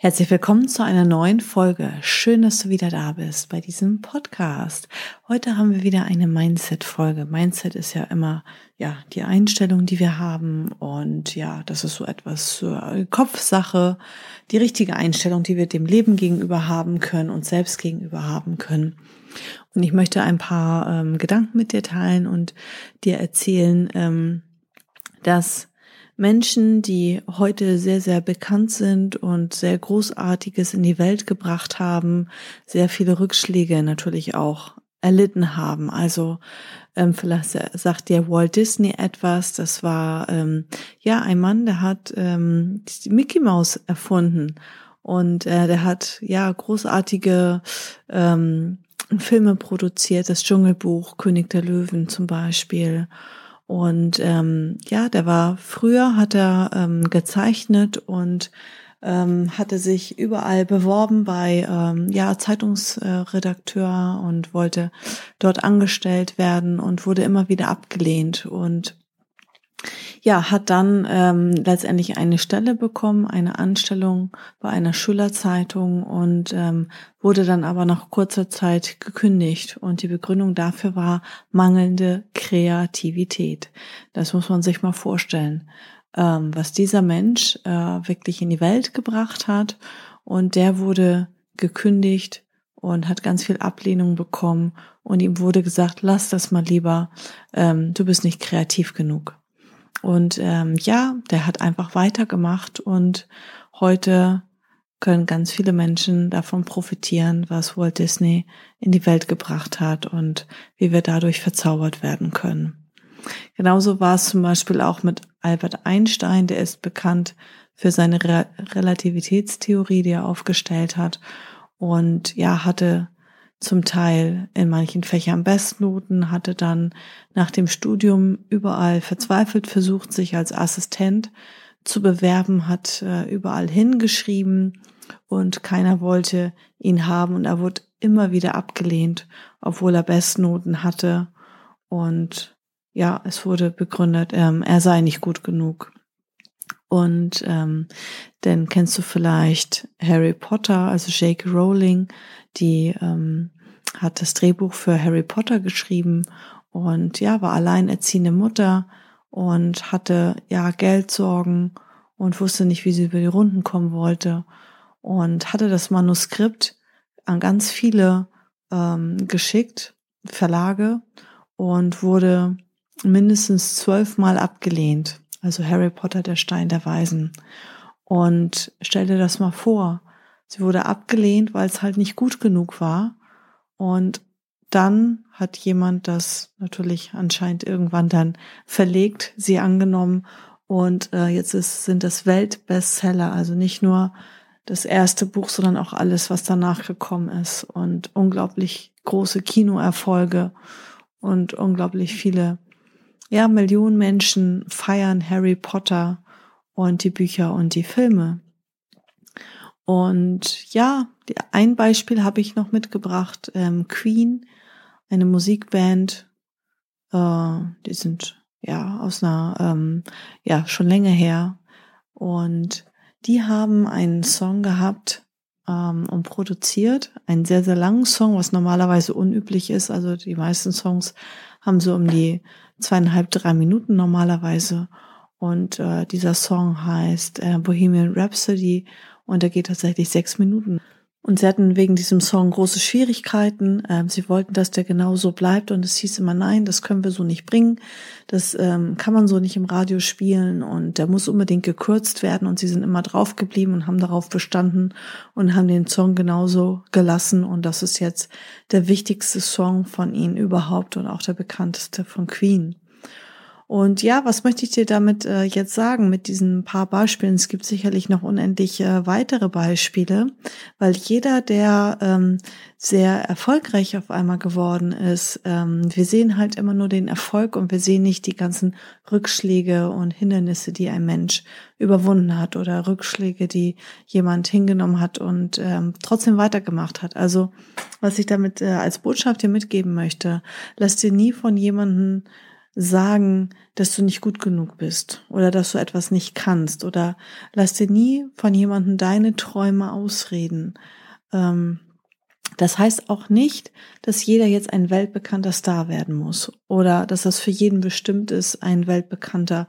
Herzlich willkommen zu einer neuen Folge. Schön, dass du wieder da bist bei diesem Podcast. Heute haben wir wieder eine Mindset-Folge. Mindset ist ja immer, ja, die Einstellung, die wir haben. Und ja, das ist so etwas äh, Kopfsache, die richtige Einstellung, die wir dem Leben gegenüber haben können und selbst gegenüber haben können. Und ich möchte ein paar ähm, Gedanken mit dir teilen und dir erzählen, ähm, dass Menschen, die heute sehr, sehr bekannt sind und sehr Großartiges in die Welt gebracht haben, sehr viele Rückschläge natürlich auch erlitten haben. Also ähm, vielleicht sagt der Walt Disney etwas. Das war ähm, ja ein Mann, der hat ähm, die Mickey Mouse erfunden und äh, der hat ja großartige ähm, Filme produziert, das Dschungelbuch, König der Löwen zum Beispiel. Und ähm, ja, der war früher, hat er ähm, gezeichnet und ähm, hatte sich überall beworben bei ähm, ja Zeitungsredakteur und wollte dort angestellt werden und wurde immer wieder abgelehnt. Und ja, hat dann ähm, letztendlich eine Stelle bekommen, eine Anstellung bei einer Schülerzeitung und ähm, wurde dann aber nach kurzer Zeit gekündigt. Und die Begründung dafür war mangelnde Kreativität. Das muss man sich mal vorstellen, ähm, was dieser Mensch äh, wirklich in die Welt gebracht hat. Und der wurde gekündigt und hat ganz viel Ablehnung bekommen und ihm wurde gesagt, lass das mal lieber, ähm, du bist nicht kreativ genug. Und ähm, ja, der hat einfach weitergemacht und heute können ganz viele Menschen davon profitieren, was Walt Disney in die Welt gebracht hat und wie wir dadurch verzaubert werden können. Genauso war es zum Beispiel auch mit Albert Einstein, der ist bekannt für seine Re Relativitätstheorie, die er aufgestellt hat und ja, hatte zum Teil in manchen Fächern Bestnoten, hatte dann nach dem Studium überall verzweifelt versucht, sich als Assistent zu bewerben, hat äh, überall hingeschrieben und keiner wollte ihn haben und er wurde immer wieder abgelehnt, obwohl er Bestnoten hatte und ja, es wurde begründet, ähm, er sei nicht gut genug. Und ähm, denn kennst du vielleicht Harry Potter, also J.K. Rowling, die ähm, hat das Drehbuch für Harry Potter geschrieben und ja, war alleinerziehende Mutter und hatte ja Geldsorgen und wusste nicht, wie sie über die Runden kommen wollte und hatte das Manuskript an ganz viele ähm, geschickt, Verlage und wurde mindestens zwölfmal abgelehnt. Also Harry Potter, der Stein der Weisen. Und stell dir das mal vor. Sie wurde abgelehnt, weil es halt nicht gut genug war. Und dann hat jemand das natürlich anscheinend irgendwann dann verlegt, sie angenommen und äh, jetzt ist, sind das Weltbestseller, also nicht nur das erste Buch, sondern auch alles, was danach gekommen ist und unglaublich große Kinoerfolge und unglaublich viele ja, Millionen Menschen feiern Harry Potter und die Bücher und die Filme. Und ja, ein Beispiel habe ich noch mitgebracht. Ähm, Queen, eine Musikband, äh, die sind ja aus einer, ähm, ja, schon länger her. Und die haben einen Song gehabt ähm, und produziert, einen sehr, sehr langen Song, was normalerweise unüblich ist. Also die meisten Songs haben so um die zweieinhalb, drei Minuten normalerweise. Und äh, dieser Song heißt äh, Bohemian Rhapsody und er geht tatsächlich sechs Minuten. Und sie hatten wegen diesem Song große Schwierigkeiten. Ähm, sie wollten, dass der genau so bleibt und es hieß immer, nein, das können wir so nicht bringen. Das ähm, kann man so nicht im Radio spielen und der muss unbedingt gekürzt werden. Und sie sind immer drauf geblieben und haben darauf bestanden und haben den Song genauso gelassen. Und das ist jetzt der wichtigste Song von ihnen überhaupt und auch der bekannteste von Queen. Und ja, was möchte ich dir damit äh, jetzt sagen mit diesen paar Beispielen? Es gibt sicherlich noch unendlich äh, weitere Beispiele, weil jeder, der ähm, sehr erfolgreich auf einmal geworden ist, ähm, wir sehen halt immer nur den Erfolg und wir sehen nicht die ganzen Rückschläge und Hindernisse, die ein Mensch überwunden hat oder Rückschläge, die jemand hingenommen hat und ähm, trotzdem weitergemacht hat. Also was ich damit äh, als Botschaft dir mitgeben möchte, lass dir nie von jemandem sagen, dass du nicht gut genug bist oder dass du etwas nicht kannst oder lass dir nie von jemandem deine Träume ausreden. Ähm, das heißt auch nicht, dass jeder jetzt ein weltbekannter Star werden muss oder dass das für jeden bestimmt ist, ein weltbekannter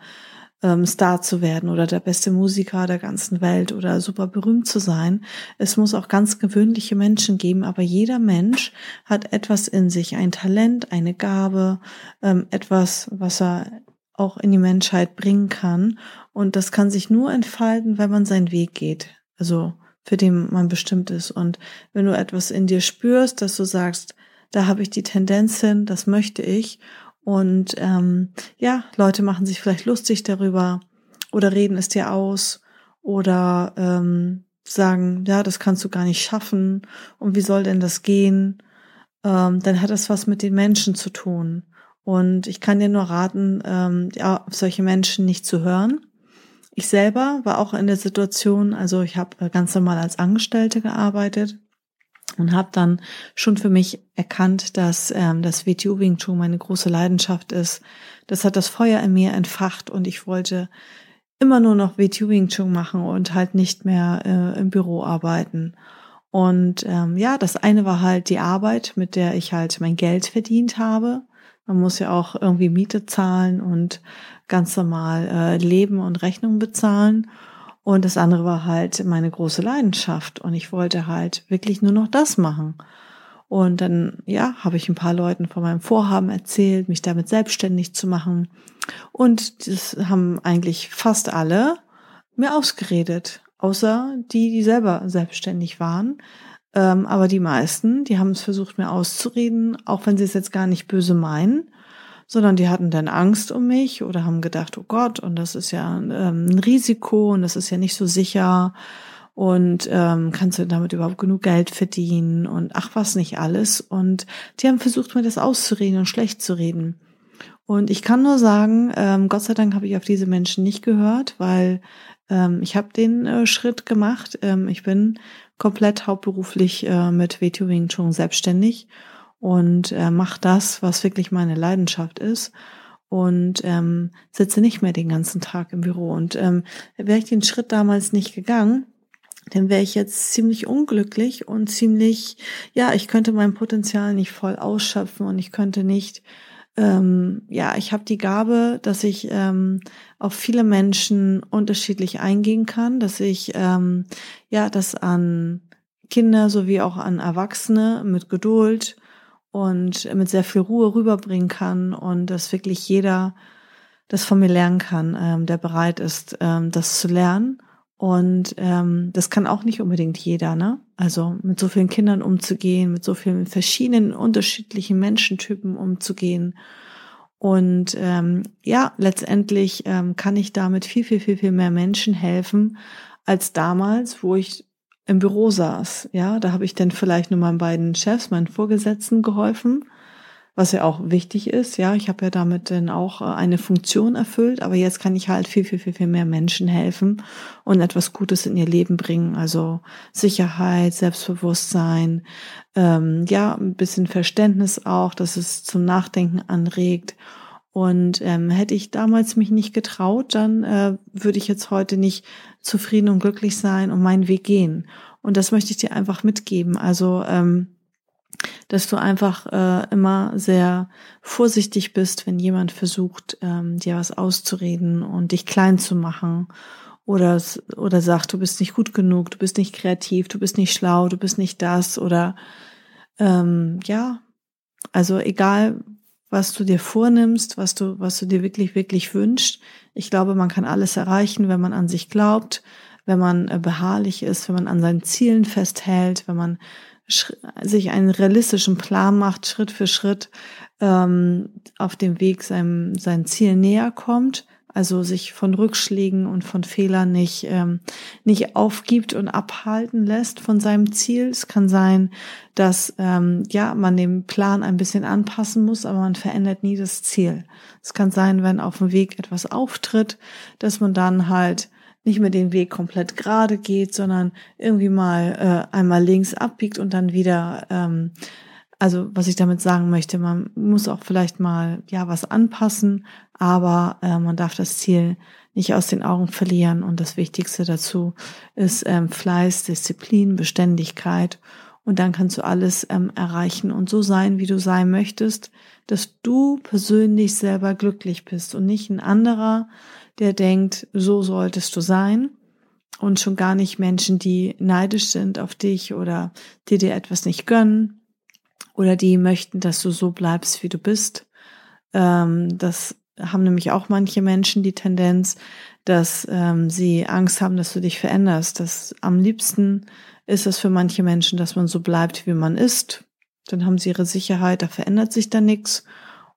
ähm, Star zu werden oder der beste Musiker der ganzen Welt oder super berühmt zu sein. Es muss auch ganz gewöhnliche Menschen geben, aber jeder Mensch hat etwas in sich, ein Talent, eine Gabe, ähm, etwas, was er auch in die Menschheit bringen kann. Und das kann sich nur entfalten, wenn man seinen Weg geht. Also für den man bestimmt ist. Und wenn du etwas in dir spürst, dass du sagst, da habe ich die Tendenz hin, das möchte ich und ähm, ja, Leute machen sich vielleicht lustig darüber oder reden es dir aus oder ähm, sagen, ja, das kannst du gar nicht schaffen und wie soll denn das gehen? Ähm, dann hat das was mit den Menschen zu tun. Und ich kann dir nur raten, ähm, ja, auf solche Menschen nicht zu hören. Ich selber war auch in der Situation, also ich habe äh, ganz normal als Angestellte gearbeitet und habe dann schon für mich erkannt, dass ähm, das WTU Wing Chun meine große Leidenschaft ist. Das hat das Feuer in mir entfacht und ich wollte immer nur noch WTU Wing Chun machen und halt nicht mehr äh, im Büro arbeiten. Und ähm, ja, das eine war halt die Arbeit, mit der ich halt mein Geld verdient habe. Man muss ja auch irgendwie Miete zahlen und ganz normal äh, leben und Rechnungen bezahlen. Und das andere war halt meine große Leidenschaft. Und ich wollte halt wirklich nur noch das machen. Und dann, ja, habe ich ein paar Leuten von meinem Vorhaben erzählt, mich damit selbstständig zu machen. Und das haben eigentlich fast alle mir ausgeredet. Außer die, die selber selbstständig waren. Ähm, aber die meisten, die haben es versucht, mir auszureden, auch wenn sie es jetzt gar nicht böse meinen sondern die hatten dann Angst um mich oder haben gedacht, oh Gott, und das ist ja ähm, ein Risiko und das ist ja nicht so sicher und ähm, kannst du damit überhaupt genug Geld verdienen und ach was nicht alles. Und die haben versucht, mir das auszureden und schlecht zu reden. Und ich kann nur sagen, ähm, Gott sei Dank habe ich auf diese Menschen nicht gehört, weil ähm, ich habe den äh, Schritt gemacht. Ähm, ich bin komplett hauptberuflich äh, mit WTO Wing Chun selbstständig und äh, mache das, was wirklich meine Leidenschaft ist und ähm, sitze nicht mehr den ganzen Tag im Büro. Und ähm, wäre ich den Schritt damals nicht gegangen, dann wäre ich jetzt ziemlich unglücklich und ziemlich, ja, ich könnte mein Potenzial nicht voll ausschöpfen und ich könnte nicht, ähm, ja, ich habe die Gabe, dass ich ähm, auf viele Menschen unterschiedlich eingehen kann, dass ich, ähm, ja, das an Kinder sowie auch an Erwachsene mit Geduld und mit sehr viel Ruhe rüberbringen kann und dass wirklich jeder das von mir lernen kann, ähm, der bereit ist, ähm, das zu lernen. Und ähm, das kann auch nicht unbedingt jeder, ne? Also mit so vielen Kindern umzugehen, mit so vielen verschiedenen unterschiedlichen Menschentypen umzugehen. Und ähm, ja, letztendlich ähm, kann ich damit viel, viel, viel, viel mehr Menschen helfen als damals, wo ich im Büro saß. Ja, da habe ich dann vielleicht nur meinen beiden Chefs, meinen Vorgesetzten geholfen, was ja auch wichtig ist. Ja, ich habe ja damit dann auch äh, eine Funktion erfüllt, aber jetzt kann ich halt viel, viel, viel, viel mehr Menschen helfen und etwas Gutes in ihr Leben bringen. Also Sicherheit, Selbstbewusstsein, ähm, ja, ein bisschen Verständnis auch, dass es zum Nachdenken anregt. Und ähm, hätte ich damals mich nicht getraut, dann äh, würde ich jetzt heute nicht zufrieden und glücklich sein und meinen Weg gehen. Und das möchte ich dir einfach mitgeben. Also, ähm, dass du einfach äh, immer sehr vorsichtig bist, wenn jemand versucht, ähm, dir was auszureden und dich klein zu machen oder oder sagt, du bist nicht gut genug, du bist nicht kreativ, du bist nicht schlau, du bist nicht das oder ähm, ja, also egal was du dir vornimmst, was du, was du dir wirklich, wirklich wünschst. Ich glaube, man kann alles erreichen, wenn man an sich glaubt, wenn man äh, beharrlich ist, wenn man an seinen Zielen festhält, wenn man sich einen realistischen Plan macht, Schritt für Schritt, ähm, auf dem Weg seinem, sein Ziel näher kommt, also sich von Rückschlägen und von Fehlern nicht, ähm, nicht aufgibt und abhalten lässt von seinem Ziel. Es kann sein, dass ähm, ja man den Plan ein bisschen anpassen muss, aber man verändert nie das Ziel. Es kann sein, wenn auf dem Weg etwas auftritt, dass man dann halt nicht mehr den Weg komplett gerade geht, sondern irgendwie mal äh, einmal links abbiegt und dann wieder ähm, also was ich damit sagen möchte, man muss auch vielleicht mal ja was anpassen, aber äh, man darf das Ziel nicht aus den Augen verlieren. Und das Wichtigste dazu ist ähm, Fleiß, Disziplin, Beständigkeit. Und dann kannst du alles ähm, erreichen und so sein, wie du sein möchtest, dass du persönlich selber glücklich bist und nicht ein anderer, der denkt, so solltest du sein. Und schon gar nicht Menschen, die neidisch sind auf dich oder die dir etwas nicht gönnen oder die möchten, dass du so bleibst, wie du bist. Ähm, das haben nämlich auch manche Menschen die Tendenz, dass ähm, sie Angst haben, dass du dich veränderst. Das am liebsten ist es für manche Menschen, dass man so bleibt, wie man ist. Dann haben sie ihre Sicherheit, da verändert sich da nichts.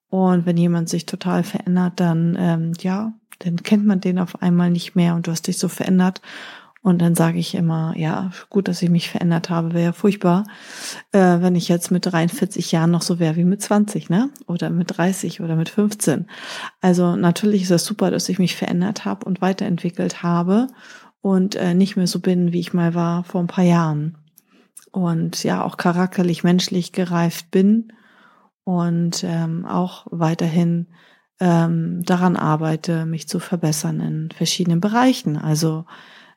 Und wenn jemand sich total verändert, dann ähm, ja, dann kennt man den auf einmal nicht mehr und du hast dich so verändert. Und dann sage ich immer, ja, gut, dass ich mich verändert habe, wäre ja furchtbar, äh, wenn ich jetzt mit 43 Jahren noch so wäre wie mit 20, ne? Oder mit 30 oder mit 15. Also natürlich ist es super, dass ich mich verändert habe und weiterentwickelt habe und äh, nicht mehr so bin, wie ich mal war vor ein paar Jahren. Und ja, auch charakterlich, menschlich gereift bin und ähm, auch weiterhin ähm, daran arbeite, mich zu verbessern in verschiedenen Bereichen. Also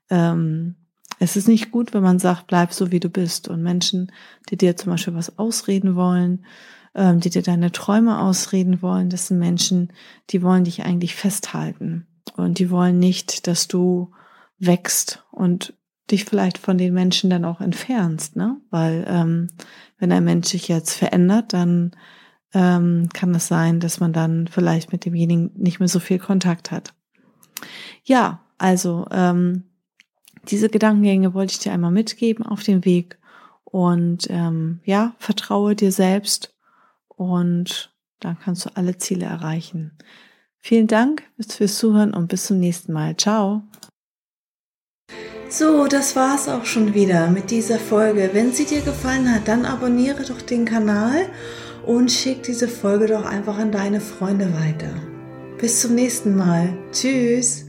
ähm, es ist nicht gut, wenn man sagt, bleib so wie du bist. Und Menschen, die dir zum Beispiel was ausreden wollen, ähm, die dir deine Träume ausreden wollen, das sind Menschen, die wollen dich eigentlich festhalten. Und die wollen nicht, dass du wächst und dich vielleicht von den Menschen dann auch entfernst, ne? Weil ähm, wenn ein Mensch sich jetzt verändert, dann ähm, kann es sein, dass man dann vielleicht mit demjenigen nicht mehr so viel Kontakt hat. Ja, also ähm, diese Gedankengänge wollte ich dir einmal mitgeben auf dem Weg. Und ähm, ja, vertraue dir selbst und dann kannst du alle Ziele erreichen. Vielen Dank fürs Zuhören und bis zum nächsten Mal. Ciao. So, das war's auch schon wieder mit dieser Folge. Wenn sie dir gefallen hat, dann abonniere doch den Kanal und schick diese Folge doch einfach an deine Freunde weiter. Bis zum nächsten Mal. Tschüss.